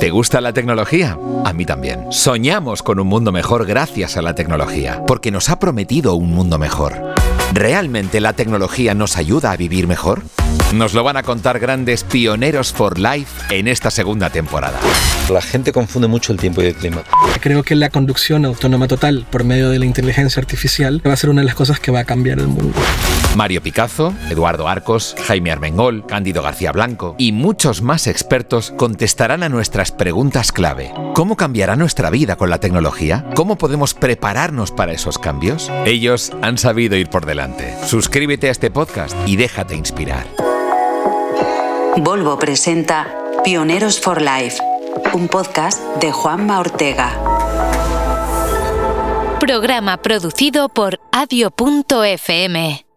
¿Te gusta la tecnología? A mí también. Soñamos con un mundo mejor gracias a la tecnología, porque nos ha prometido un mundo mejor. ¿Realmente la tecnología nos ayuda a vivir mejor? Nos lo van a contar grandes pioneros for life en esta segunda temporada. La gente confunde mucho el tiempo y el clima. Creo que la conducción autónoma total por medio de la inteligencia artificial va a ser una de las cosas que va a cambiar el mundo. Mario Picazo, Eduardo Arcos, Jaime Armengol, Cándido García Blanco y muchos más expertos contestarán a nuestras preguntas clave. ¿Cómo cambiará nuestra vida con la tecnología? ¿Cómo podemos prepararnos para esos cambios? Ellos han sabido ir por delante. Suscríbete a este podcast y déjate inspirar. Volvo presenta Pioneros for Life, un podcast de Juanma Ortega. Programa producido por adio.fm.